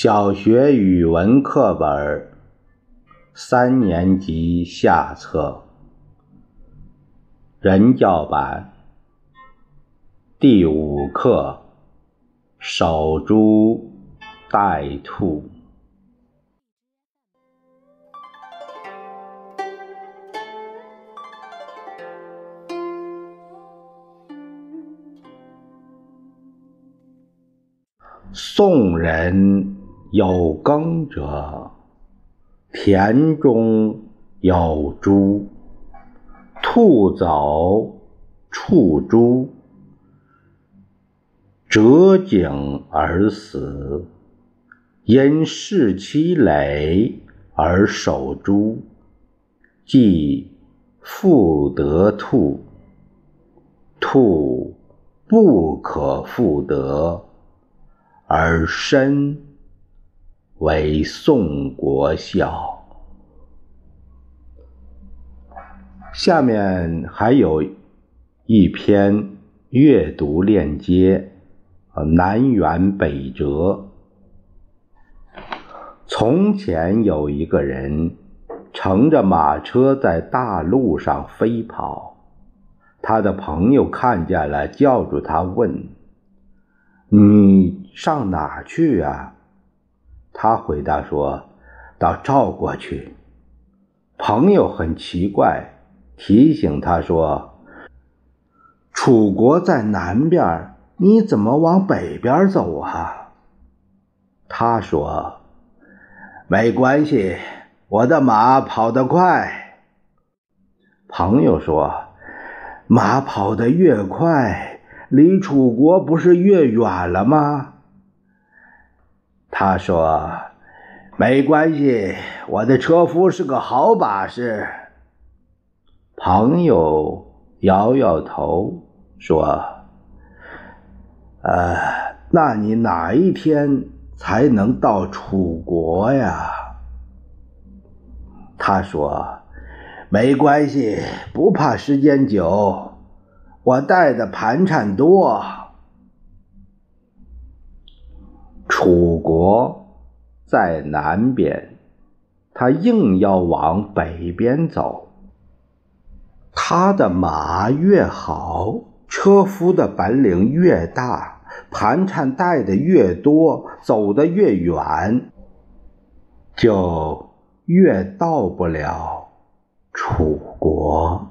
小学语文课本三年级下册人教版第五课守株待兔。宋人。有耕者，田中有猪，兔走，触猪，折颈而死。因释其累而守株，即复得兔。兔不可复得，而身。为宋国笑。下面还有一篇阅读链接：南辕北辙。从前有一个人乘着马车在大路上飞跑，他的朋友看见了，叫住他问：“你上哪去啊？”他回答说：“到赵国去。”朋友很奇怪，提醒他说：“楚国在南边，你怎么往北边走啊？”他说：“没关系，我的马跑得快。”朋友说：“马跑得越快，离楚国不是越远了吗？”他说：“没关系，我的车夫是个好把式。”朋友摇摇头说：“呃，那你哪一天才能到楚国呀？”他说：“没关系，不怕时间久，我带的盘缠多。”楚国在南边，他硬要往北边走。他的马越好，车夫的本领越大，盘缠带的越多，走得越远，就越到不了楚国。